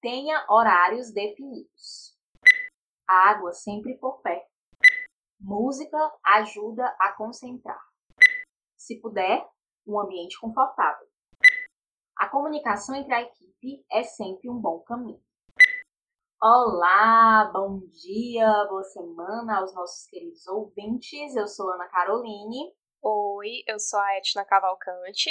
Tenha horários definidos. Água sempre por perto. Música ajuda a concentrar. Se puder, um ambiente confortável. A comunicação entre a equipe é sempre um bom caminho. Olá, bom dia, boa semana aos nossos queridos ouvintes. Eu sou Ana Caroline. Oi, eu sou a Etna Cavalcante.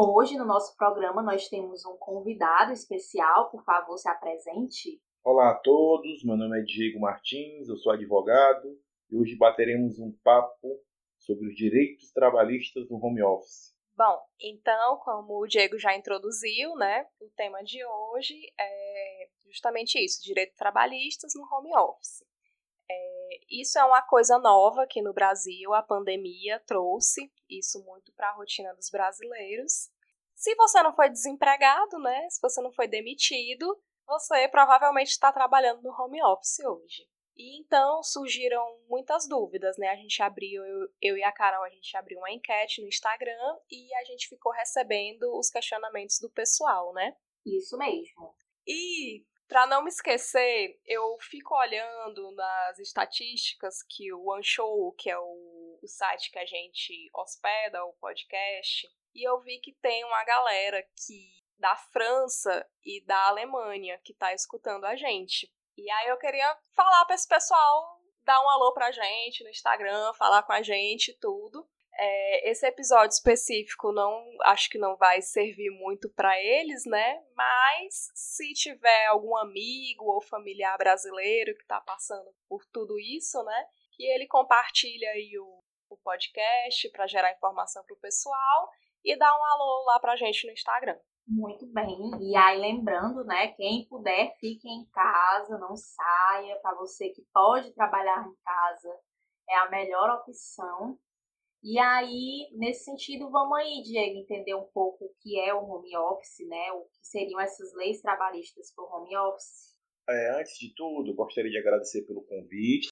Hoje no nosso programa nós temos um convidado especial, por favor, se apresente. Olá a todos, meu nome é Diego Martins, eu sou advogado e hoje bateremos um papo sobre os direitos trabalhistas no home office. Bom, então, como o Diego já introduziu, né, o tema de hoje é justamente isso, direitos trabalhistas no home office. Isso é uma coisa nova aqui no Brasil, a pandemia trouxe isso muito para a rotina dos brasileiros. Se você não foi desempregado, né, se você não foi demitido, você provavelmente está trabalhando no home office hoje. E então surgiram muitas dúvidas, né? A gente abriu, eu, eu, e a Carol, a gente abriu uma enquete no Instagram e a gente ficou recebendo os questionamentos do pessoal, né? Isso mesmo. E para não me esquecer, eu fico olhando nas estatísticas que o OneShow, que é o, o site que a gente hospeda, o podcast, e eu vi que tem uma galera que da França e da Alemanha que está escutando a gente. E aí eu queria falar para esse pessoal dar um alô pra gente no Instagram, falar com a gente tudo. É, esse episódio específico não acho que não vai servir muito para eles, né? Mas se tiver algum amigo ou familiar brasileiro que está passando por tudo isso, né? Que ele compartilhe aí o, o podcast para gerar informação para o pessoal e dá um alô lá pra gente no Instagram. Muito bem. E aí, lembrando, né? Quem puder, fique em casa, não saia. Para você que pode trabalhar em casa, é a melhor opção. E aí, nesse sentido, vamos aí, Diego, entender um pouco o que é o home office, né? O que seriam essas leis trabalhistas para o home office. É, antes de tudo, gostaria de agradecer pelo convite.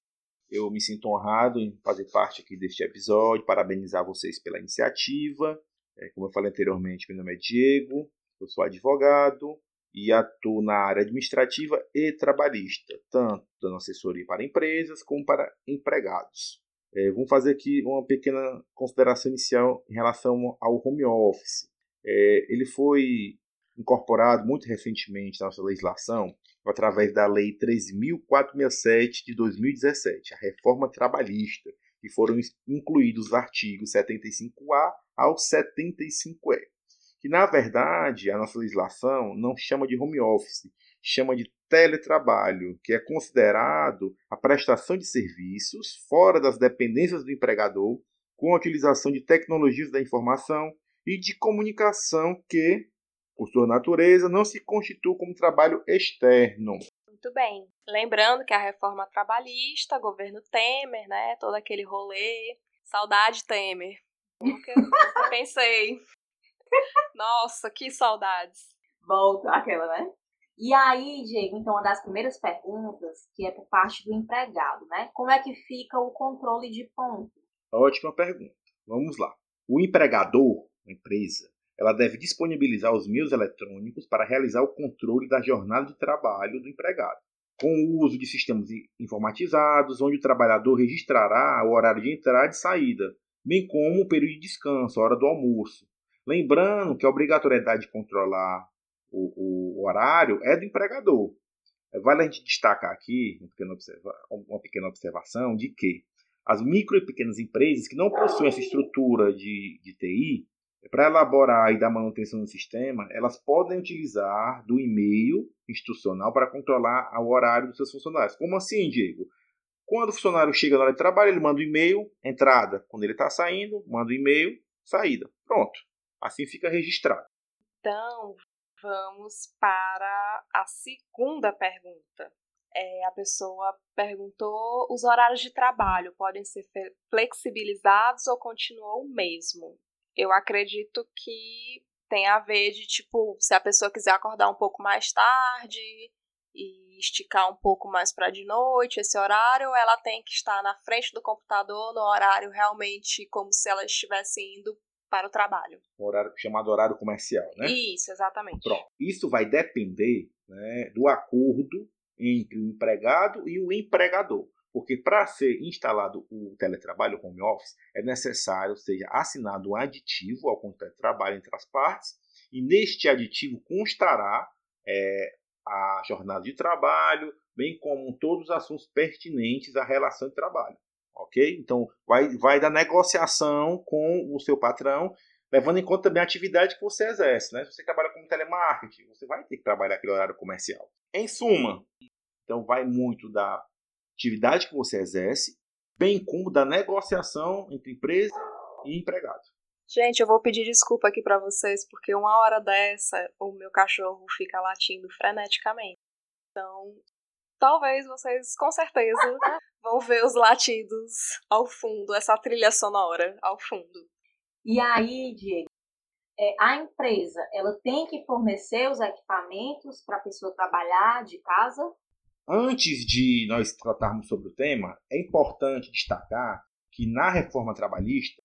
Eu me sinto honrado em fazer parte aqui deste episódio, parabenizar vocês pela iniciativa. É, como eu falei anteriormente, meu nome é Diego, eu sou advogado e atuo na área administrativa e trabalhista, tanto dando assessoria para empresas como para empregados. É, vamos fazer aqui uma pequena consideração inicial em relação ao home office. É, ele foi incorporado muito recentemente na nossa legislação através da Lei 13.467 de 2017, a reforma trabalhista, que foram incluídos os artigos 75A ao 75E. Que na verdade a nossa legislação não chama de home office, chama de teletrabalho, que é considerado a prestação de serviços fora das dependências do empregador, com a utilização de tecnologias da informação e de comunicação que, por sua natureza, não se constitui como trabalho externo. Muito bem. Lembrando que a reforma trabalhista, governo Temer, né, todo aquele rolê, saudade Temer. Nunca, nunca pensei. Nossa, que saudades. Volta aquela, né? E aí, Diego, então, uma das primeiras perguntas, que é por parte do empregado, né? Como é que fica o controle de ponto? Ótima pergunta. Vamos lá. O empregador, a empresa, ela deve disponibilizar os meios eletrônicos para realizar o controle da jornada de trabalho do empregado, com o uso de sistemas informatizados, onde o trabalhador registrará o horário de entrada e saída, bem como o período de descanso, a hora do almoço. Lembrando que a obrigatoriedade de controlar o, o horário é do empregador. Vale a gente destacar aqui uma pequena, observa uma pequena observação de que as micro e pequenas empresas que não possuem essa estrutura de, de TI, para elaborar e dar manutenção no sistema, elas podem utilizar do e-mail institucional para controlar o horário dos seus funcionários. Como assim, Diego? Quando o funcionário chega na hora de trabalho, ele manda o um e-mail, entrada. Quando ele está saindo, manda o um e-mail, saída. Pronto. Assim fica registrado. Então, Vamos para a segunda pergunta. É, a pessoa perguntou: os horários de trabalho podem ser flexibilizados ou continuam o mesmo? Eu acredito que tem a ver de tipo, se a pessoa quiser acordar um pouco mais tarde e esticar um pouco mais para de noite esse horário, ela tem que estar na frente do computador no horário realmente como se ela estivesse indo para o trabalho. horário chamado horário comercial, né? Isso, exatamente. Pronto. Isso vai depender né, do acordo entre o empregado e o empregador. Porque para ser instalado o teletrabalho, o home office, é necessário seja assinado um aditivo ao contrato de trabalho entre as partes, e neste aditivo constará é, a jornada de trabalho, bem como todos os assuntos pertinentes à relação de trabalho. Ok? Então, vai, vai da negociação com o seu patrão, levando em conta também a atividade que você exerce. Né? Se você trabalha com telemarketing, você vai ter que trabalhar aquele horário comercial. Em suma, então vai muito da atividade que você exerce, bem como da negociação entre empresa e empregado. Gente, eu vou pedir desculpa aqui para vocês, porque uma hora dessa o meu cachorro fica latindo freneticamente. Então, talvez vocês, com certeza, vão ver os latidos ao fundo, essa trilha sonora ao fundo. E aí, Diego, é, a empresa ela tem que fornecer os equipamentos para a pessoa trabalhar de casa? Antes de nós tratarmos sobre o tema, é importante destacar que na reforma trabalhista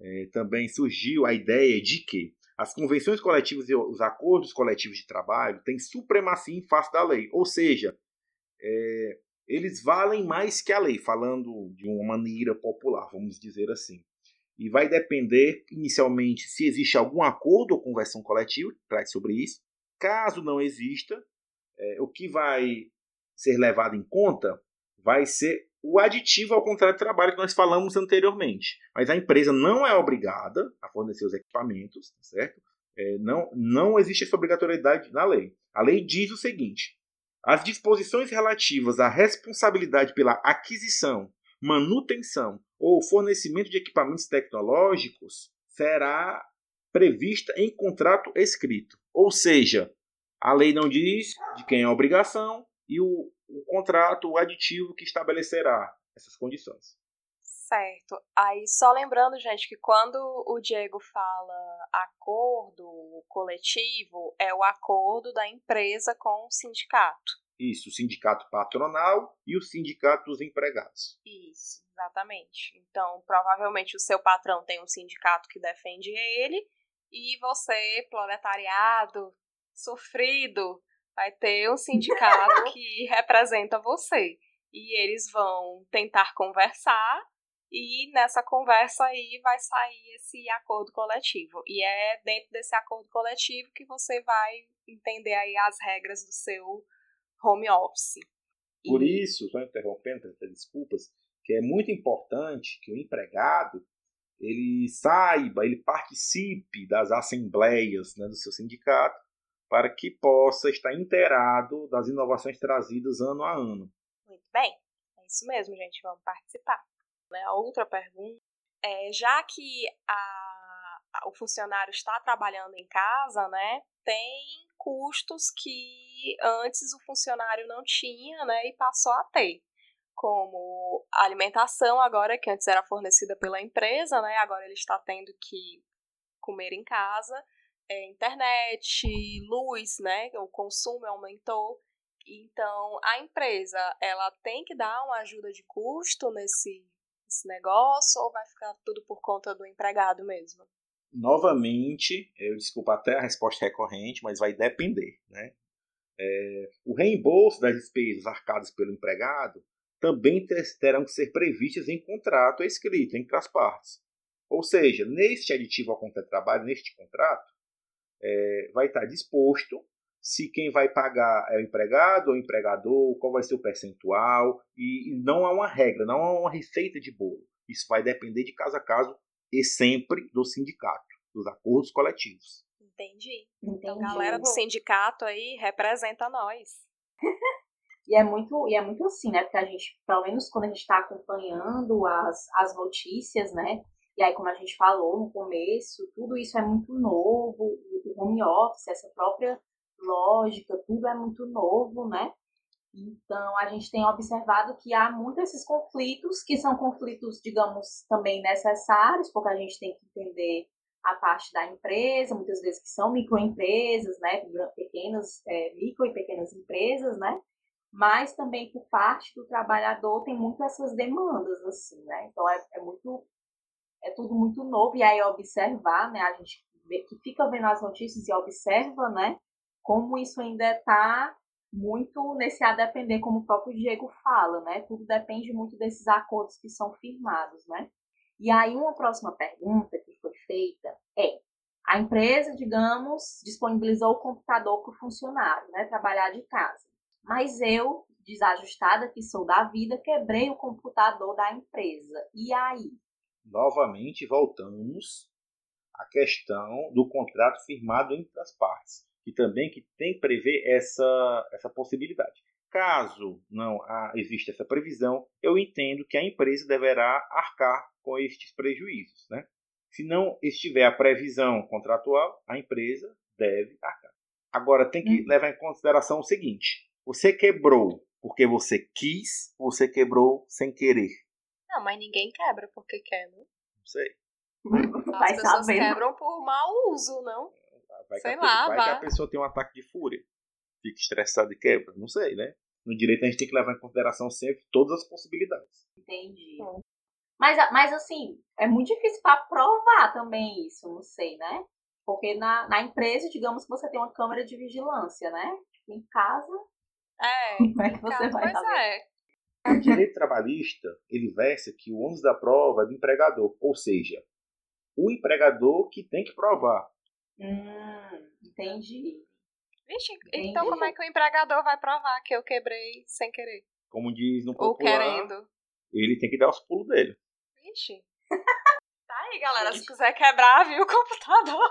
é, também surgiu a ideia de que as convenções coletivas e os acordos coletivos de trabalho têm supremacia em face da lei, ou seja, é, eles valem mais que a lei, falando de uma maneira popular, vamos dizer assim. E vai depender, inicialmente, se existe algum acordo ou conversão coletiva, trate sobre isso. Caso não exista, é, o que vai ser levado em conta vai ser o aditivo ao contrato de trabalho que nós falamos anteriormente. Mas a empresa não é obrigada a fornecer os equipamentos, tá certo? É, não, não existe essa obrigatoriedade na lei. A lei diz o seguinte: as disposições relativas à responsabilidade pela aquisição, manutenção ou fornecimento de equipamentos tecnológicos será prevista em contrato escrito. Ou seja, a lei não diz de quem é a obrigação e o, o contrato, o aditivo que estabelecerá essas condições. Certo. Aí só lembrando, gente, que quando o Diego fala acordo coletivo, é o acordo da empresa com o sindicato. Isso, o sindicato patronal e o sindicato dos empregados. Isso, exatamente. Então, provavelmente o seu patrão tem um sindicato que defende ele e você, proletariado, sofrido, vai ter um sindicato que representa você. E eles vão tentar conversar e nessa conversa aí vai sair esse acordo coletivo. E é dentro desse acordo coletivo que você vai entender aí as regras do seu home office. Por isso, só interrompendo, desculpas, que é muito importante que o empregado ele saiba, ele participe das assembleias né, do seu sindicato para que possa estar inteirado das inovações trazidas ano a ano. Muito bem, é isso mesmo, gente, vamos participar. Né? A outra pergunta é, já que a, a, o funcionário está trabalhando em casa, né, tem custos que antes o funcionário não tinha, né, e passou a ter, como a alimentação agora que antes era fornecida pela empresa, né, agora ele está tendo que comer em casa, é, internet, luz, né, o consumo aumentou. Então, a empresa, ela tem que dar uma ajuda de custo nesse esse negócio ou vai ficar tudo por conta do empregado mesmo? Novamente, eu desculpa até a resposta recorrente, mas vai depender. Né? É, o reembolso das despesas arcadas pelo empregado também terão que ser previstas em contrato escrito entre as partes. Ou seja, neste aditivo ao contrato de trabalho, neste contrato, é, vai estar disposto se quem vai pagar é o empregado ou o empregador, qual vai ser o percentual, e, e não há uma regra, não há uma receita de bolo. Isso vai depender de caso a caso e sempre do sindicato, dos acordos coletivos. Entendi. Então, galera do sindicato aí representa nós. e é muito, e é muito assim, né? Porque a gente, pelo menos quando a gente está acompanhando as, as notícias, né? E aí, como a gente falou no começo, tudo isso é muito novo, o home office, essa própria lógica, tudo é muito novo, né? Então, a gente tem observado que há muitos esses conflitos, que são conflitos, digamos, também necessários, porque a gente tem que entender a parte da empresa, muitas vezes que são microempresas, né, pequenas, é, micro e pequenas empresas, né, mas também por parte do trabalhador tem muito essas demandas, assim, né, então é, é muito é tudo muito novo, e aí observar, né? A gente que fica vendo as notícias e observa, né? Como isso ainda está muito nesse a depender, como o próprio Diego fala, né? Tudo depende muito desses acordos que são firmados, né? E aí uma próxima pergunta que foi feita é: a empresa, digamos, disponibilizou o computador para o funcionário, né? Trabalhar de casa. Mas eu, desajustada que sou da vida, quebrei o computador da empresa. E aí? Novamente voltamos à questão do contrato firmado entre as partes e também que tem que prever essa, essa possibilidade. Caso não exista essa previsão, eu entendo que a empresa deverá arcar com estes prejuízos. Né? Se não estiver a previsão contratual, a empresa deve arcar. Agora, tem que hum. levar em consideração o seguinte: você quebrou porque você quis, ou você quebrou sem querer? Não, mas ninguém quebra porque quer, né? Não sei. As pessoas quebram por mau uso, não? Vai, sei que, a, lá, vai, vai que a pessoa tem um ataque de fúria. Fica estressada e quebra. Não sei, né? No direito a gente tem que levar em consideração sempre todas as possibilidades. Entendi. Mas, mas assim, é muito difícil para provar também isso, não sei, né? Porque na, na empresa, digamos que você tem uma câmera de vigilância, né? Tipo, em casa. É, como é que você casa, vai saber? É. O direito trabalhista, ele versa que o ônus da prova é do empregador. Ou seja, o empregador que tem que provar. Hum, entendi. Vixe, entendi. então como é que o empregador vai provar que eu quebrei sem querer? Como diz no popular, Ou querendo. ele tem que dar os pulos dele. Vixe. Tá aí, galera, se quiser quebrar, viu, o computador.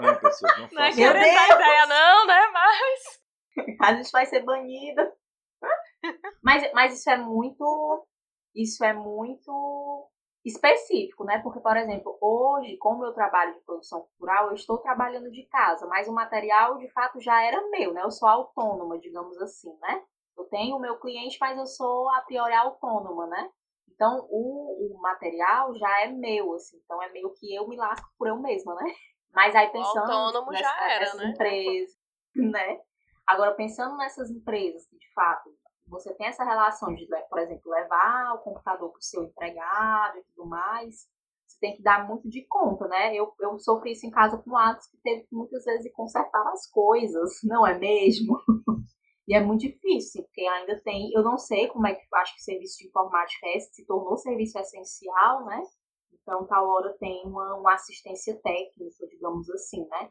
Não, pessoal, não, não é querendo dar ideia não, né, mas... A gente vai ser banida. Mas, mas isso é muito... Isso é muito específico, né? Porque, por exemplo, hoje, como eu trabalho de produção cultural, eu estou trabalhando de casa, mas o material de fato já era meu, né? Eu sou autônoma, digamos assim, né? Eu tenho o meu cliente, mas eu sou a priori autônoma, né? Então, o, o material já é meu, assim, então é meio que eu me lasco por eu mesma, né? Mas aí pensando autônomo nessa, já era, nessas né? empresas, né? Agora, pensando nessas empresas que, de fato, você tem essa relação de, por exemplo, levar o computador para o seu empregado e tudo mais, você tem que dar muito de conta, né? Eu, eu sofri isso em casa com o Atos, que teve que muitas vezes consertar as coisas, não é mesmo? e é muito difícil, porque ainda tem, eu não sei como é que, acho que o serviço de informática é, se tornou serviço essencial, né? Então, tal hora tem uma, uma assistência técnica, digamos assim, né?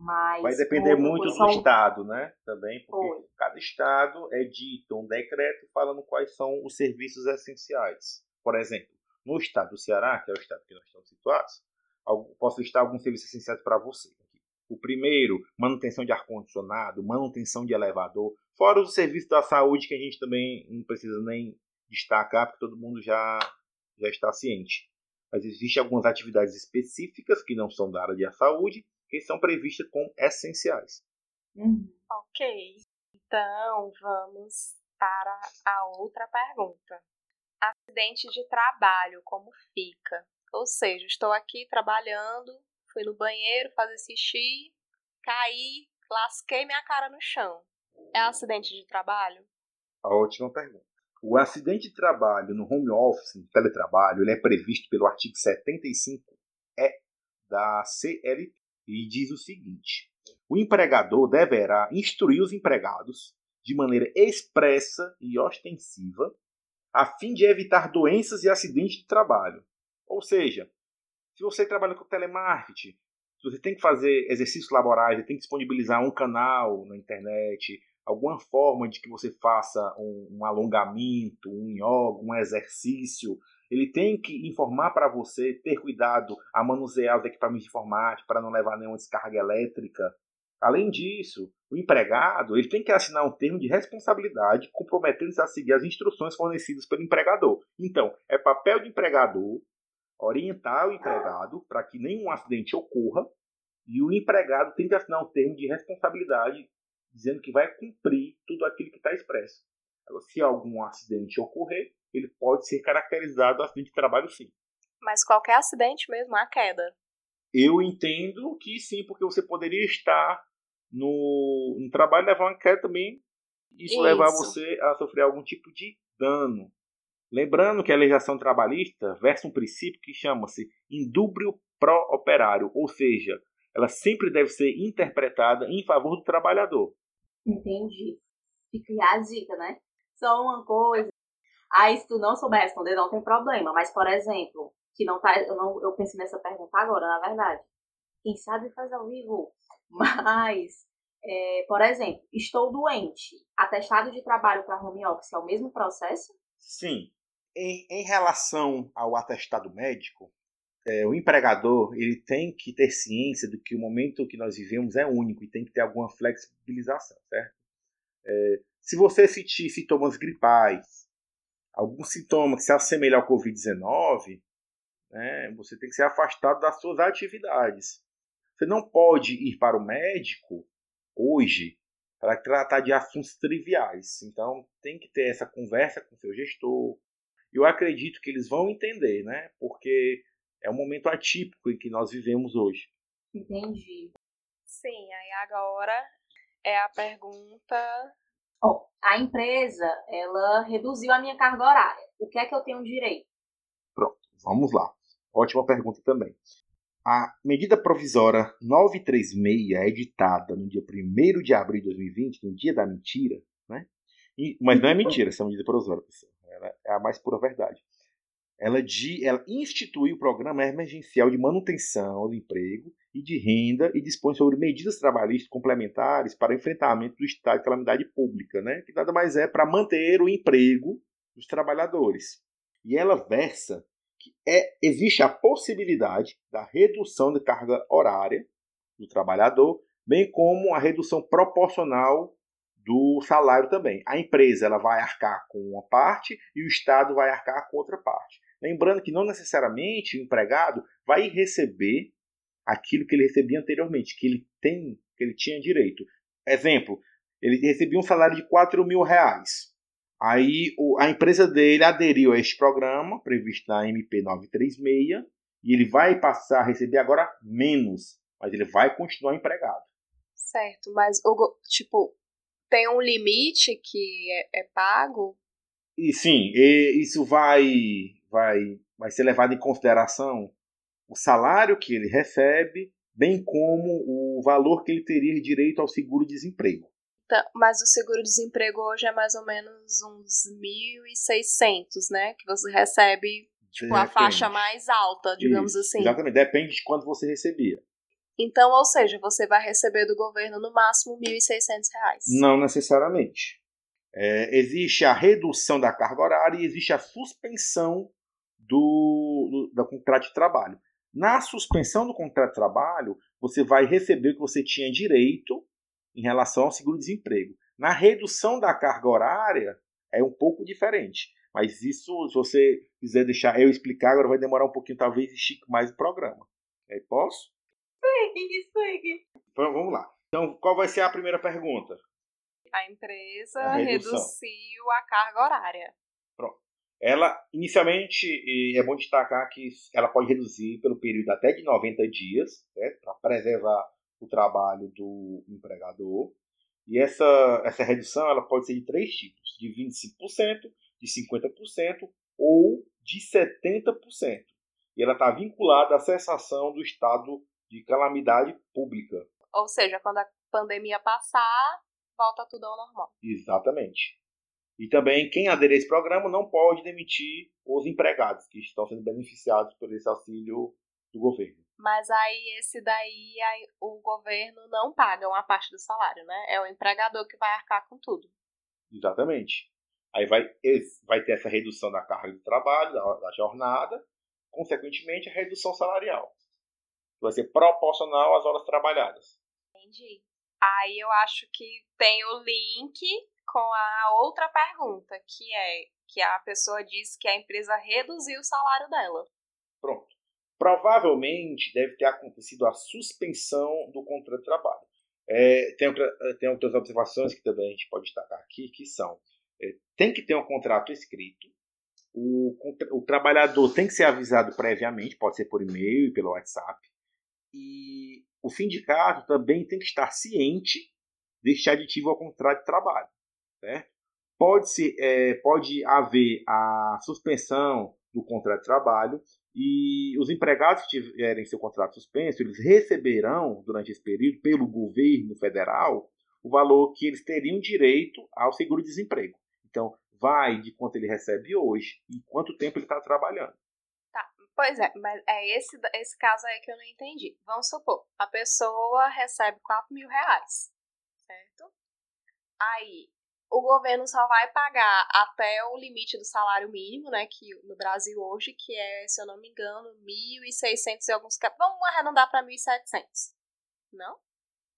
Mas Vai depender muito do estado, né? Também, porque Foi. cada estado é dito um decreto falando quais são os serviços essenciais. Por exemplo, no estado do Ceará, que é o estado que nós estamos situados, posso listar alguns serviços essenciais para você. O primeiro, manutenção de ar-condicionado, manutenção de elevador, fora os serviços da saúde que a gente também não precisa nem destacar, porque todo mundo já, já está ciente. Mas existem algumas atividades específicas que não são da área da saúde que são previstas como essenciais. Uhum. Ok. Então, vamos para a outra pergunta. Acidente de trabalho, como fica? Ou seja, estou aqui trabalhando, fui no banheiro fazer xixi, caí, lasquei minha cara no chão. É acidente de trabalho? A última pergunta. O acidente de trabalho no home office, no teletrabalho, ele é previsto pelo artigo 75 é da CLT e diz o seguinte: o empregador deverá instruir os empregados de maneira expressa e ostensiva a fim de evitar doenças e acidentes de trabalho. Ou seja, se você trabalha com telemarketing, se você tem que fazer exercícios laborais, você tem que disponibilizar um canal na internet, alguma forma de que você faça um, um alongamento, um yoga, um exercício, ele tem que informar para você, ter cuidado a manusear os equipamentos de informática para não levar nenhuma descarga elétrica. Além disso, o empregado ele tem que assinar um termo de responsabilidade comprometendo-se a seguir as instruções fornecidas pelo empregador. Então, é papel do empregador orientar o empregado para que nenhum acidente ocorra e o empregado tem que assinar um termo de responsabilidade dizendo que vai cumprir tudo aquilo que está expresso. Se algum acidente ocorrer, ele pode ser caracterizado acidente de trabalho sim. Mas qualquer acidente mesmo, a queda. Eu entendo que sim, porque você poderia estar no, no trabalho e levar uma queda também. Isso, isso levar você a sofrer algum tipo de dano. Lembrando que a legislação trabalhista versa um princípio que chama-se indúbrio pró-operário, ou seja, ela sempre deve ser interpretada em favor do trabalhador. Entendi. Fica a dica, né? Só uma coisa. Aí, se tu não souber responder, não tem problema. Mas, por exemplo, que não tá. Eu, não, eu pensei nessa pergunta agora, na verdade. Quem sabe faz ao vivo. Mas, é, por exemplo, estou doente. Atestado de trabalho para home office é o mesmo processo? Sim. Em, em relação ao atestado médico, é, o empregador ele tem que ter ciência do que o momento que nós vivemos é único e tem que ter alguma flexibilização, certo? É, se você sentir sintomas gripais, algum sintoma que se assemelha ao Covid-19, né, você tem que ser afastado das suas atividades. Você não pode ir para o médico hoje para tratar de assuntos triviais. Então tem que ter essa conversa com o seu gestor. Eu acredito que eles vão entender, né? Porque é um momento atípico em que nós vivemos hoje. Entendi. Sim, aí agora é a pergunta. Oh, a empresa, ela reduziu a minha carga horária. O que é que eu tenho direito? Pronto, vamos lá. Ótima pergunta também. A medida provisória 936 é editada no dia 1 de abril de 2020, no dia da mentira, né? E, mas não é mentira essa medida provisória, pessoal. Ela é a mais pura verdade ela, de, ela institui o programa emergencial de manutenção do emprego e de renda e dispõe sobre medidas trabalhistas complementares para enfrentamento do estado de calamidade pública, né? que nada mais é para manter o emprego dos trabalhadores. E ela versa que é, existe a possibilidade da redução de carga horária do trabalhador, bem como a redução proporcional do salário também. A empresa ela vai arcar com uma parte e o Estado vai arcar com outra parte. Lembrando que não necessariamente o empregado vai receber aquilo que ele recebia anteriormente, que ele tem, que ele tinha direito. Exemplo, ele recebia um salário de 4 mil reais. Aí a empresa dele aderiu a este programa, previsto na MP 936, e ele vai passar a receber agora menos, mas ele vai continuar empregado. Certo, mas tipo, tem um limite que é, é pago? E sim, e isso vai vai, vai ser levado em consideração o salário que ele recebe, bem como o valor que ele teria direito ao seguro-desemprego. Tá, mas o seguro-desemprego hoje é mais ou menos uns 1.600, né? Que você recebe tipo, a faixa mais alta, digamos Isso, assim. Exatamente, depende de quanto você recebia. Então, ou seja, você vai receber do governo no máximo R$ 1.600. Não necessariamente. É, existe a redução da carga horária e existe a suspensão do, do, do contrato de trabalho. Na suspensão do contrato de trabalho, você vai receber o que você tinha direito em relação ao seguro-desemprego. Na redução da carga horária, é um pouco diferente. Mas isso, se você quiser deixar eu explicar, agora vai demorar um pouquinho, talvez estique mais o programa. É, posso? Explique, explique. Então, vamos lá. Então, qual vai ser a primeira pergunta? A empresa a reduziu a carga horária. Ela, inicialmente, é bom destacar que ela pode reduzir pelo período até de 90 dias, né, para preservar o trabalho do empregador. E essa, essa redução ela pode ser de três tipos: de 25%, de 50% ou de 70%. E ela está vinculada à cessação do estado de calamidade pública. Ou seja, quando a pandemia passar, volta tudo ao normal. Exatamente. E também quem aderir a esse programa não pode demitir os empregados que estão sendo beneficiados por esse auxílio do governo. Mas aí esse daí aí, o governo não paga uma parte do salário, né? É o empregador que vai arcar com tudo. Exatamente. Aí vai, vai ter essa redução da carga de trabalho, da, da jornada, consequentemente a redução salarial. Vai ser proporcional às horas trabalhadas. Entendi. Aí eu acho que tem o link com a outra pergunta, que é que a pessoa disse que a empresa reduziu o salário dela. Pronto. Provavelmente deve ter acontecido a suspensão do contrato de trabalho. É, tem, outra, tem outras observações que também a gente pode destacar aqui, que são é, tem que ter um contrato escrito, o, o trabalhador tem que ser avisado previamente, pode ser por e-mail e pelo WhatsApp, e o sindicato também tem que estar ciente deste aditivo ao contrato de trabalho certo? pode, ser, é, pode haver a suspensão do contrato de trabalho e os empregados que tiverem seu contrato suspenso, eles receberão durante esse período pelo governo federal o valor que eles teriam direito ao seguro-desemprego. Então, vai de quanto ele recebe hoje e quanto tempo ele está trabalhando. Tá, pois é, mas é esse, esse caso aí que eu não entendi. Vamos supor, a pessoa recebe 4 mil reais, certo? Aí, o governo só vai pagar até o limite do salário mínimo, né, que no Brasil hoje, que é, se eu não me engano, 1.600 e alguns... Vamos arredondar para 1.700. Não?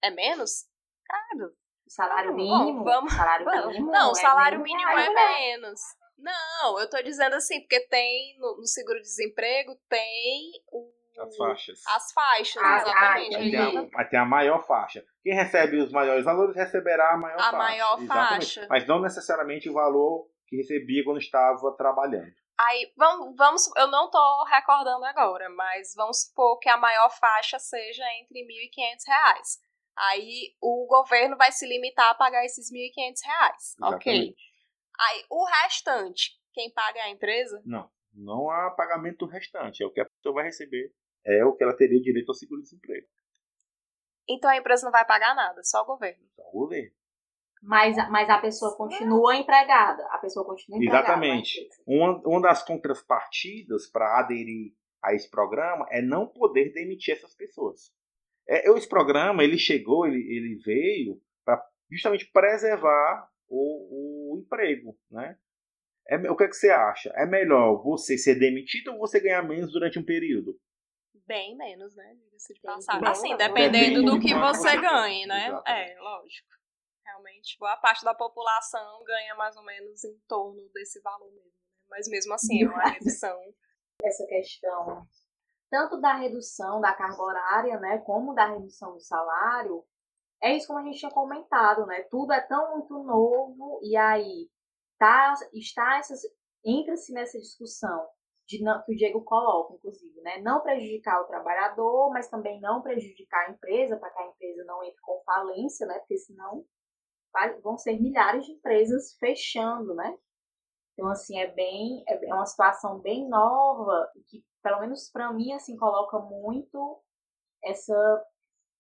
É menos? Claro. Salário mínimo? Bom, vamos, salário mínimo não, salário mínimo é, é menos. Não, eu tô dizendo assim, porque tem no, no seguro-desemprego tem o as faixas. As faixas, ah, exatamente. Ah, tem, a, a maior faixa. Quem recebe os maiores valores receberá a maior a faixa. A maior exatamente. faixa. Mas não necessariamente o valor que recebia quando estava trabalhando. Aí, vamos, vamos, eu não estou recordando agora, mas vamos supor que a maior faixa seja entre R$ 1.500. Aí o governo vai se limitar a pagar esses R$ 1.500. Ok. Aí o restante, quem paga é a empresa? Não, não há pagamento do restante. É o que a pessoa vai receber é o que ela teria direito ao seguro-desemprego. Então a empresa não vai pagar nada, só o governo. Só o governo. Mas, mas a pessoa continua empregada. A pessoa continua empregada. Exatamente. Uma, uma das contrapartidas para aderir a esse programa é não poder demitir essas pessoas. É, esse programa ele chegou, ele, ele veio para justamente preservar o, o emprego, né? É, o que, é que você acha? É melhor você ser demitido ou você ganhar menos durante um período? Bem menos, né? Diga-se de passagem. Assim, dependendo do que você ganhe, né? É, lógico. Realmente, boa parte da população ganha mais ou menos em torno desse valor mesmo. Né? Mas mesmo assim, é uma redução. Essa questão, tanto da redução da carga horária, né, como da redução do salário, é isso como a gente tinha comentado, né? Tudo é tão muito novo e aí tá, está essas entra-se nessa discussão de não, que o Diego coloca, inclusive, né? Não prejudicar o trabalhador, mas também não prejudicar a empresa, para que a empresa não entre com falência, né? Porque senão vai, vão ser milhares de empresas fechando, né? Então, assim, é bem, é, é uma situação bem nova e que, pelo menos para mim, assim, coloca muito essa,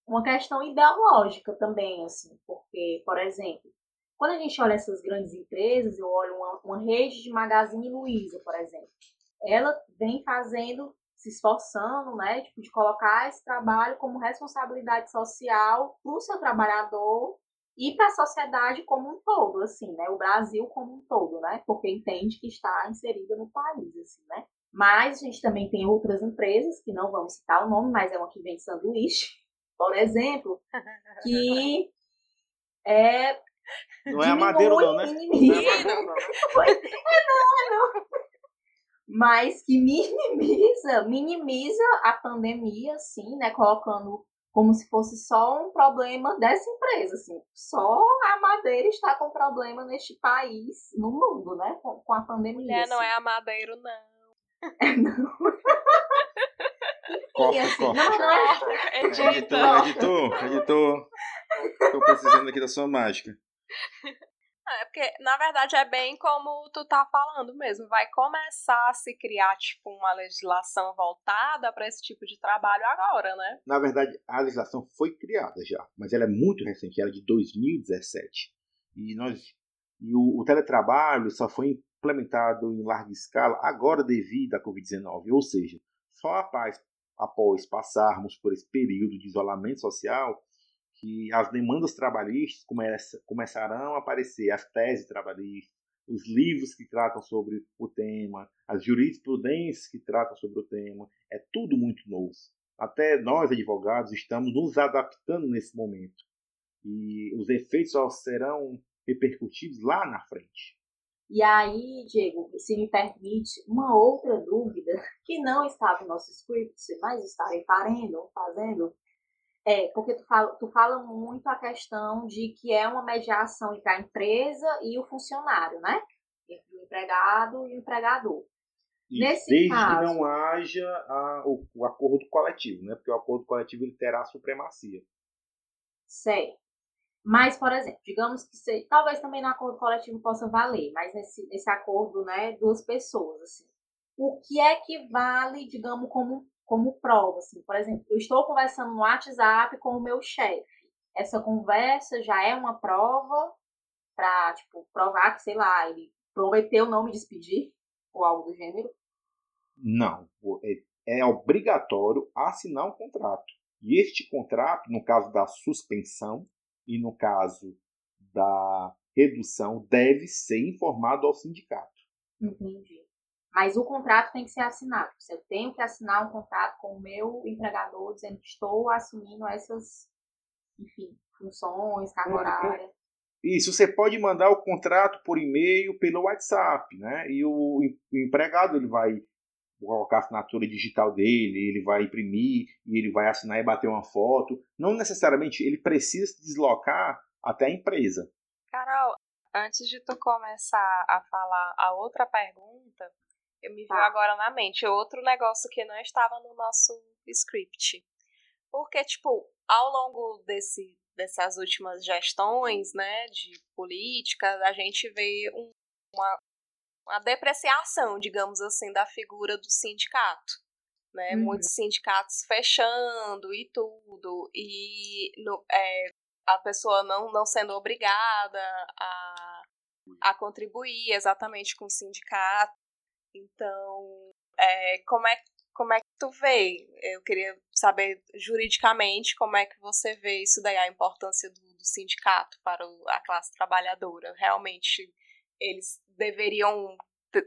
uma questão ideológica também, assim, porque, por exemplo, quando a gente olha essas grandes empresas, eu olho uma, uma rede de Magazine Luiza, por exemplo, ela vem fazendo, se esforçando, né, tipo, de colocar esse trabalho como responsabilidade social para o seu trabalhador e para a sociedade como um todo, assim, né, o Brasil como um todo, né, porque entende que está inserida no país, assim, né. Mas a gente também tem outras empresas, que não vamos citar o nome, mas é uma que vende sanduíche, por exemplo, que é, não é a madeira não, né? Não, é, não, é não. Mas que minimiza, minimiza a pandemia, assim, né? Colocando como se fosse só um problema dessa empresa, assim. Só a madeira está com problema neste país, no mundo, né? Com, com a pandemia. É, assim. não é a madeira, não. É, não. Cofa, assim, Não, não é... Editor, editor, editor. Tô precisando aqui da sua mágica. É porque, na verdade, é bem como tu tá falando mesmo. Vai começar a se criar, tipo, uma legislação voltada para esse tipo de trabalho agora, né? Na verdade, a legislação foi criada já, mas ela é muito recente, ela é de 2017. E, nós, e o, o teletrabalho só foi implementado em larga escala agora devido à Covid-19. Ou seja, só após, após passarmos por esse período de isolamento social que as demandas trabalhistas começarão a aparecer, as teses trabalhistas, os livros que tratam sobre o tema, as jurisprudências que tratam sobre o tema, é tudo muito novo. Até nós, advogados, estamos nos adaptando nesse momento. E os efeitos só serão repercutidos lá na frente. E aí, Diego, se me permite, uma outra dúvida que não estava no nosso script, mas estarei fazendo, fazendo é, porque tu fala, tu fala muito a questão de que é uma mediação entre a empresa e o funcionário, né? Entre o empregado e o empregador. Isso, Nesse desde caso, que não haja a, o, o, acordo coletivo, né? Porque o acordo coletivo ele terá a supremacia. Certo. Mas, por exemplo, digamos que seja, talvez também no acordo coletivo possa valer, mas nesse, nesse acordo, né, duas pessoas, assim. O que é que vale, digamos, como, como prova, assim? Por exemplo, eu estou conversando no WhatsApp com o meu chefe. Essa conversa já é uma prova para, tipo, provar que, sei lá, ele prometeu não me despedir ou algo do gênero? Não, é, é obrigatório assinar um contrato. E este contrato, no caso da suspensão e no caso da redução, deve ser informado ao sindicato. Entendi. Mas o contrato tem que ser assinado. Se eu tenho que assinar um contrato com o meu empregador dizendo que estou assumindo essas, enfim, funções, carga horária. Isso, você pode mandar o contrato por e-mail, pelo WhatsApp, né? E o, o empregado ele vai colocar a assinatura digital dele, ele vai imprimir e ele vai assinar e bater uma foto. Não necessariamente ele precisa se deslocar até a empresa. Carol, antes de tu começar a falar a outra pergunta, eu me veio agora na mente outro negócio que não estava no nosso script. Porque, tipo, ao longo desse dessas últimas gestões, né, de política, a gente vê um, uma, uma depreciação, digamos assim, da figura do sindicato. Né? Uhum. Muitos sindicatos fechando e tudo, e no, é, a pessoa não, não sendo obrigada a, a contribuir exatamente com o sindicato. Então, é, como, é, como é que tu vê? Eu queria saber juridicamente como é que você vê isso daí, a importância do, do sindicato para o, a classe trabalhadora. Realmente eles deveriam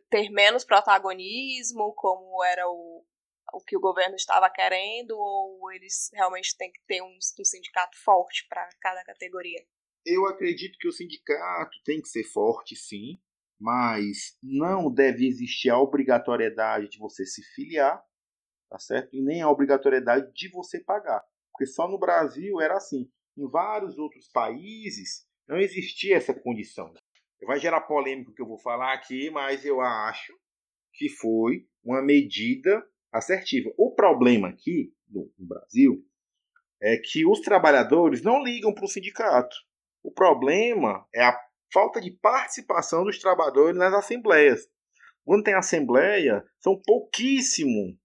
ter menos protagonismo, como era o, o que o governo estava querendo, ou eles realmente têm que ter um, um sindicato forte para cada categoria? Eu acredito que o sindicato tem que ser forte, sim, mas não deve existir a obrigatoriedade de você se filiar tá certo? E nem a obrigatoriedade de você pagar. Porque só no Brasil era assim. Em vários outros países não existia essa condição. Vai gerar polêmica o que eu vou falar aqui, mas eu acho que foi uma medida assertiva. O problema aqui no Brasil é que os trabalhadores não ligam para o sindicato. O problema é a falta de participação dos trabalhadores nas assembleias. Quando tem assembleia, são pouquíssimos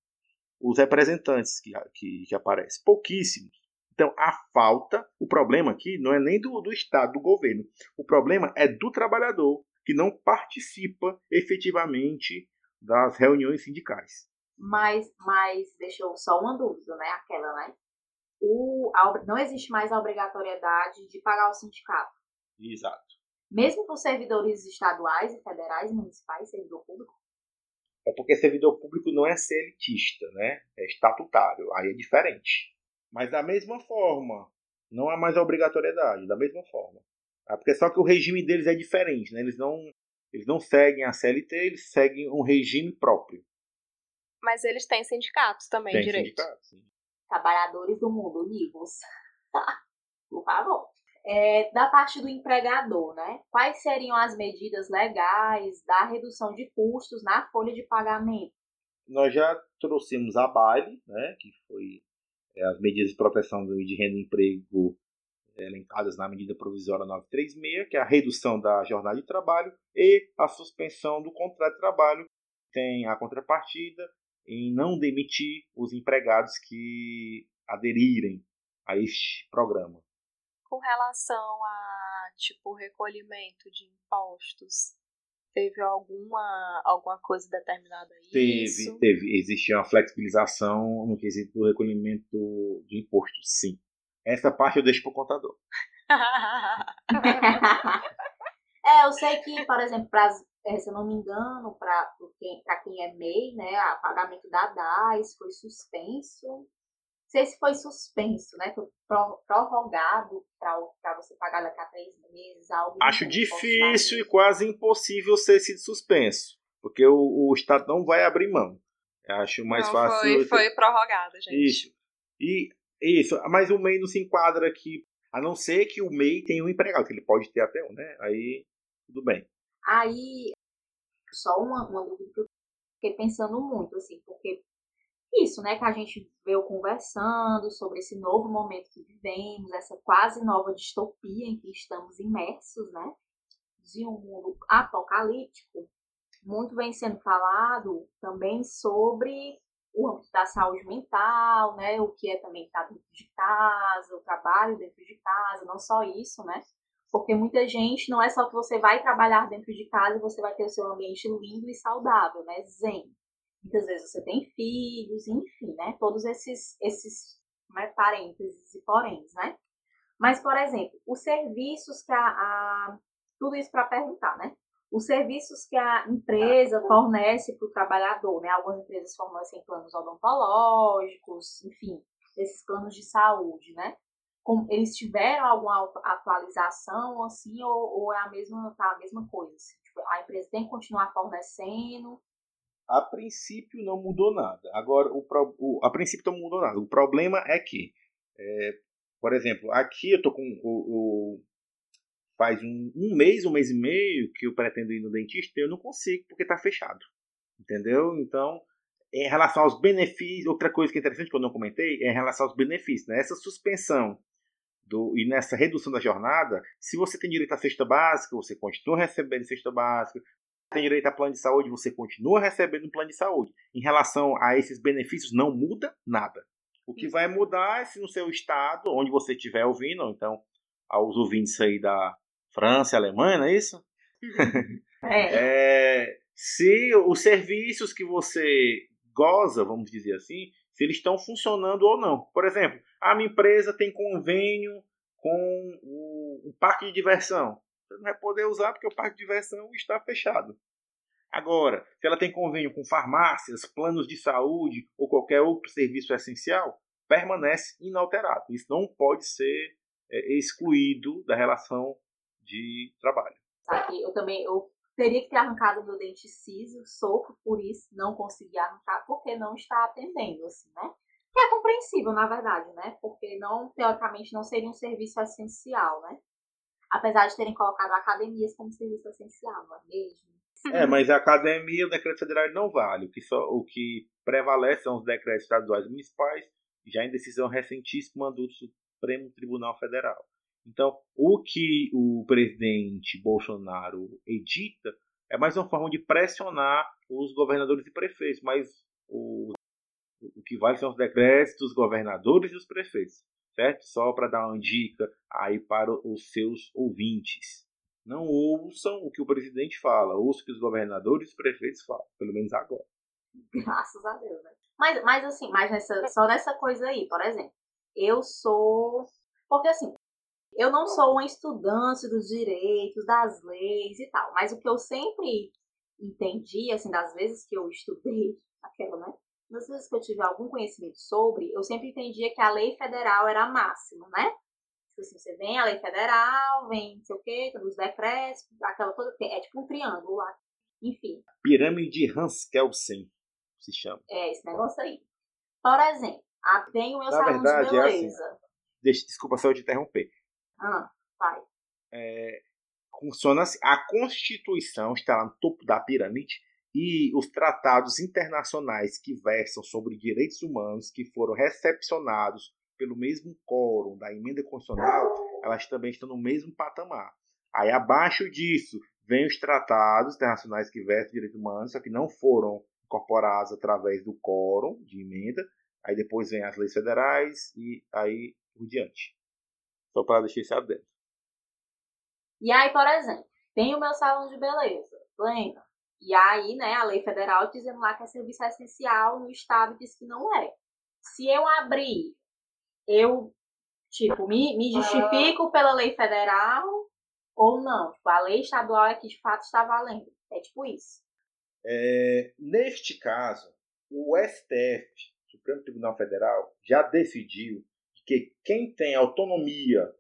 os representantes que, que, que aparecem. Pouquíssimos. Então, a falta, o problema aqui não é nem do, do Estado, do governo. O problema é do trabalhador, que não participa efetivamente das reuniões sindicais. Mas, mas deixou só uma dúvida, né? Aquela, né? O, a, não existe mais a obrigatoriedade de pagar o sindicato. Exato. Mesmo para os servidores estaduais e federais, municipais, servidor público? É porque servidor público não é elitista, né? É estatutário, aí é diferente. Mas da mesma forma, não há mais a obrigatoriedade, da mesma forma. É porque só que o regime deles é diferente, né? Eles não, eles não seguem a CLT, eles seguem um regime próprio. Mas eles têm sindicatos também, Tem direito. Sindicatos, sim. Trabalhadores do mundo, univos. Por favor é, da parte do empregador, né? Quais seriam as medidas legais da redução de custos na folha de pagamento? Nós já trouxemos a baile, né? Que foi é, as medidas de proteção de renda e emprego é, elencadas na medida provisória 936, que é a redução da jornada de trabalho e a suspensão do contrato de trabalho. Tem a contrapartida em não demitir os empregados que aderirem a este programa com relação a tipo recolhimento de impostos, teve alguma alguma coisa determinada aí? Teve, teve. Existia uma flexibilização no quesito do recolhimento de impostos, sim. Essa parte eu deixo para o contador. é, eu sei que, por exemplo, pra, é, se eu não me engano, para quem, quem é MEI, né, o pagamento da DAS foi suspenso sei se foi suspenso, né? Foi prorrogado para você pagar daqui a três meses, algo. Acho difícil e quase impossível ser sido suspenso, porque o, o Estado não vai abrir mão. Acho mais não, fácil. Foi, foi prorrogado, gente. Isso. E isso, mas o MEI não se enquadra aqui, a não ser que o MEI tenha um empregado, que ele pode ter até um, né? Aí tudo bem. Aí, só uma, uma dúvida que eu fiquei pensando muito, assim, porque isso, né, que a gente veio conversando sobre esse novo momento que vivemos, essa quase nova distopia em que estamos imersos, né, de um mundo apocalíptico. Muito vem sendo falado também sobre o âmbito da saúde mental, né, o que é também estar dentro de casa, o trabalho dentro de casa, não só isso, né, porque muita gente não é só que você vai trabalhar dentro de casa e você vai ter o seu ambiente lindo e saudável, né? Zen. Muitas vezes você tem filhos, enfim, né? Todos esses, esses né, parênteses e poréns, né? Mas, por exemplo, os serviços que a. a tudo isso para perguntar, né? Os serviços que a empresa fornece para o trabalhador, né? Algumas empresas fornecem planos odontológicos, enfim, esses planos de saúde, né? eles tiveram alguma atualização, assim, ou, ou é a mesma, tá a mesma coisa? Assim? Tipo, a empresa tem que continuar fornecendo? A princípio não mudou nada. Agora, o, o a princípio não mudou nada. O problema é que, é, por exemplo, aqui eu tô com o, o faz um, um, mês, um mês e meio que eu pretendo ir no dentista eu não consigo porque está fechado. Entendeu? Então, em relação aos benefícios, outra coisa que é interessante que eu não comentei é em relação aos benefícios. Né? Essa suspensão do, e nessa redução da jornada, se você tem direito à cesta básica, você continua recebendo cesta básica. Tem direito a plano de saúde, você continua recebendo um plano de saúde. Em relação a esses benefícios, não muda nada. O que vai mudar é se no seu estado, onde você estiver ouvindo, ou então aos ouvintes aí da França, Alemanha, não é isso? É. é, se os serviços que você goza, vamos dizer assim, se eles estão funcionando ou não. Por exemplo, a minha empresa tem convênio com o, o parque de diversão. Você não vai poder usar porque o parque de diversão está fechado. Agora, se ela tem convênio com farmácias, planos de saúde ou qualquer outro serviço essencial, permanece inalterado. Isso não pode ser é, excluído da relação de trabalho. Eu também eu teria que ter arrancado meu dente ciso, sofro por isso, não consegui arrancar porque não está atendendo, assim, né? Que é compreensível, na verdade, né? Porque não, teoricamente, não seria um serviço essencial, né? Apesar de terem colocado academias como serviço essencial, não é mesmo? É, mas a academia, o decreto federal não vale. O que, só, o que prevalece são os decretos estaduais e municipais, já em decisão recentíssima do Supremo Tribunal Federal. Então, o que o presidente Bolsonaro edita é mais uma forma de pressionar os governadores e prefeitos, mas o, o que vale são os decretos dos governadores e dos prefeitos, certo? Só para dar uma dica aí para os seus ouvintes. Não ouçam o que o presidente fala, ouçam o que os governadores e os prefeitos falam, pelo menos agora. Graças a Deus, né? Mas, mas assim, mas nessa, só nessa coisa aí, por exemplo, eu sou. Porque assim, eu não sou uma estudante dos direitos, das leis e tal, mas o que eu sempre entendi, assim, das vezes que eu estudei, aquela, né? Das vezes que eu tive algum conhecimento sobre, eu sempre entendia que a lei federal era a máxima, né? Tipo assim, você vem a lei federal, vem não sei o quê, os decretos, aquela coisa, é tipo um triângulo lá. Enfim. Pirâmide Hans Kelsen se chama. É, esse negócio aí. Por exemplo, tem o meu Na salão verdade, de beleza. É assim, deixa, desculpa só eu te interromper. Ah, vai. É, funciona assim. A Constituição está lá no topo da pirâmide e os tratados internacionais que versam sobre direitos humanos, que foram recepcionados pelo mesmo quórum da emenda constitucional, elas também estão no mesmo patamar. Aí abaixo disso vem os tratados internacionais que versam direitos humanos, só que não foram incorporados através do quórum de emenda. Aí depois vem as leis federais e aí por diante. Só para deixar isso adentro. E aí, por exemplo, tem o meu salão de beleza, lembra? E aí, né, a lei federal dizendo lá que é serviço essencial, no estado diz que não é. Se eu abrir, eu, tipo, me, me justifico pela lei federal ou não. Tipo, a lei estadual é que de fato está valendo. É tipo isso. É, neste caso, o STF, Supremo Tribunal Federal, já decidiu que quem tem autonomia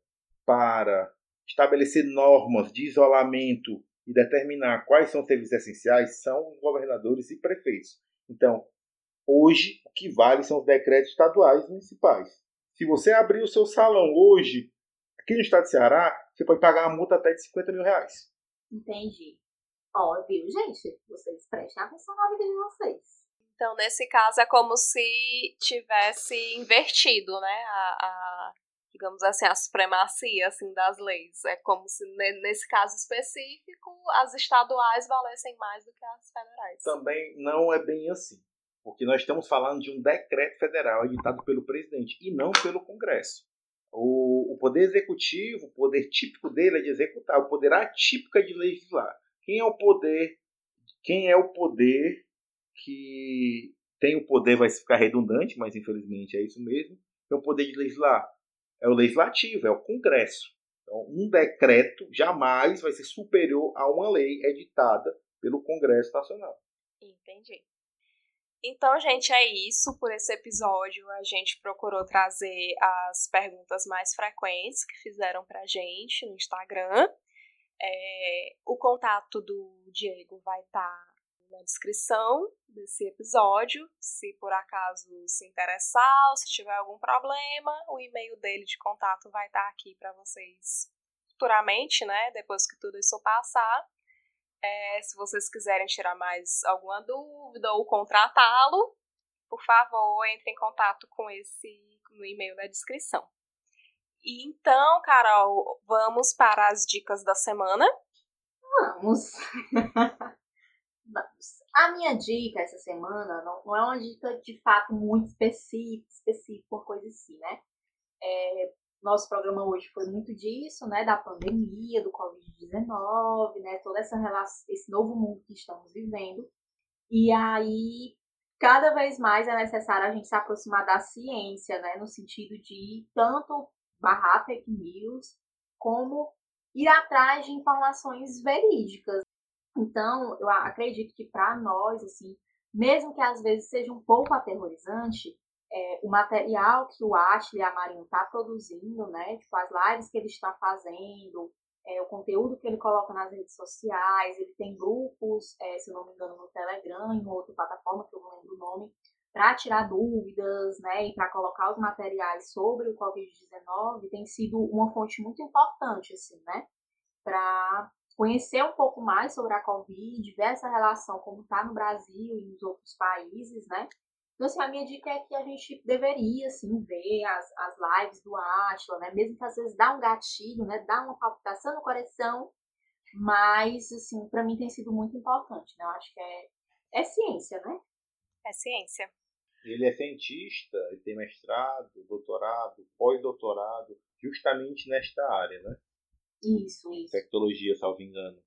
para estabelecer normas de isolamento e determinar quais são os serviços essenciais são os governadores e prefeitos. Então, hoje, o que vale são os decretos estaduais e municipais. Se você abrir o seu salão hoje, aqui no estado de Ceará, você pode pagar uma multa até de 50 mil reais. Entendi. Ó, viu, gente? Vocês prestem atenção na vida de vocês. Então, nesse caso, é como se tivesse invertido, né, a, a digamos assim, a supremacia assim, das leis. É como se, nesse caso específico, as estaduais valessem mais do que as federais. Também não é bem assim. Porque nós estamos falando de um decreto federal editado pelo presidente e não pelo Congresso. O, o poder executivo, o poder típico dele é de executar, o poder atípico é de legislar. Quem é o poder? Quem é o poder que tem o poder, vai ficar redundante, mas infelizmente é isso mesmo, tem o poder de legislar? É o legislativo, é o Congresso. Então, um decreto jamais vai ser superior a uma lei editada pelo Congresso Nacional. Entendi. Então, gente, é isso por esse episódio. A gente procurou trazer as perguntas mais frequentes que fizeram pra gente no Instagram. É, o contato do Diego vai estar tá na descrição desse episódio. Se por acaso se interessar ou se tiver algum problema, o e-mail dele de contato vai estar aqui para vocês futuramente, né? Depois que tudo isso passar. É, se vocês quiserem tirar mais alguma dúvida ou contratá-lo, por favor, entre em contato com esse no e-mail da descrição. E então, Carol, vamos para as dicas da semana? Vamos! A minha dica essa semana não, não, é uma dica de fato muito específica, específica, uma coisa assim, né? É, nosso programa hoje foi muito disso, né, da pandemia, do Covid-19, né, toda essa relação, esse novo mundo que estamos vivendo. E aí, cada vez mais é necessário a gente se aproximar da ciência, né, no sentido de tanto barrar fake news, como ir atrás de informações verídicas. Então, eu acredito que para nós, assim, mesmo que às vezes seja um pouco aterrorizante, é, o material que o Ashley e a Marinho está produzindo, né? Tipo, as lives que ele está fazendo, é, o conteúdo que ele coloca nas redes sociais, ele tem grupos, é, se não me engano, no Telegram, em outra plataforma que eu não lembro o nome, para tirar dúvidas, né? E para colocar os materiais sobre o Covid-19, tem sido uma fonte muito importante, assim, né? Para conhecer um pouco mais sobre a Covid, ver essa relação como está no Brasil e nos outros países, né? Então, assim, a minha dica é que a gente deveria, assim, ver as, as lives do Atila, né? Mesmo que às vezes dá um gatilho, né? Dá uma palpitação no coração, mas, assim, para mim tem sido muito importante, né? Eu acho que é, é ciência, né? É ciência. Ele é cientista, ele tem mestrado, doutorado, pós-doutorado, justamente nesta área, né? Isso, isso. Tecnologia, salvo engano.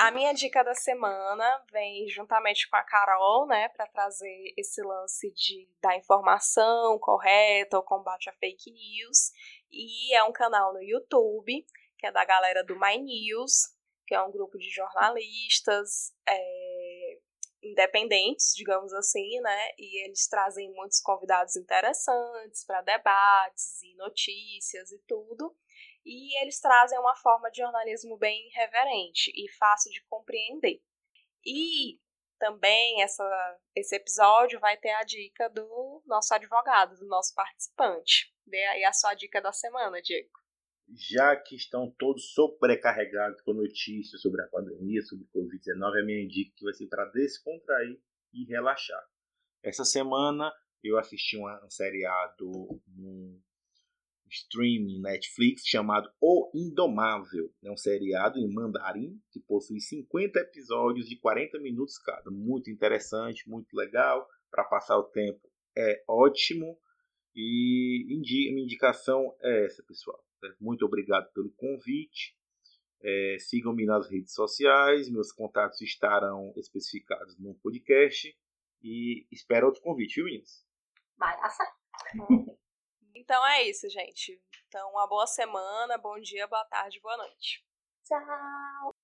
A minha dica da semana vem juntamente com a Carol, né, para trazer esse lance de da informação correta, o combate a fake news, e é um canal no YouTube que é da galera do My News, que é um grupo de jornalistas é, independentes, digamos assim, né, e eles trazem muitos convidados interessantes para debates e notícias e tudo e eles trazem uma forma de jornalismo bem reverente e fácil de compreender. E também essa, esse episódio vai ter a dica do nosso advogado, do nosso participante. Dê aí a sua dica da semana, Diego. Já que estão todos sobrecarregados com notícias sobre a pandemia, sobre o Covid-19, a minha dica que vai ser para descontrair e relaxar. Essa semana eu assisti um seriado, streaming Netflix chamado O Indomável. É um seriado em mandarim que possui 50 episódios de 40 minutos cada. Muito interessante, muito legal. Para passar o tempo é ótimo. E minha indicação é essa, pessoal. Muito obrigado pelo convite. É, Sigam-me nas redes sociais. Meus contatos estarão especificados no podcast. E espero outro convite, viu, meninas? Vai dar certo. Então é isso, gente. Então, uma boa semana, bom dia, boa tarde, boa noite. Tchau!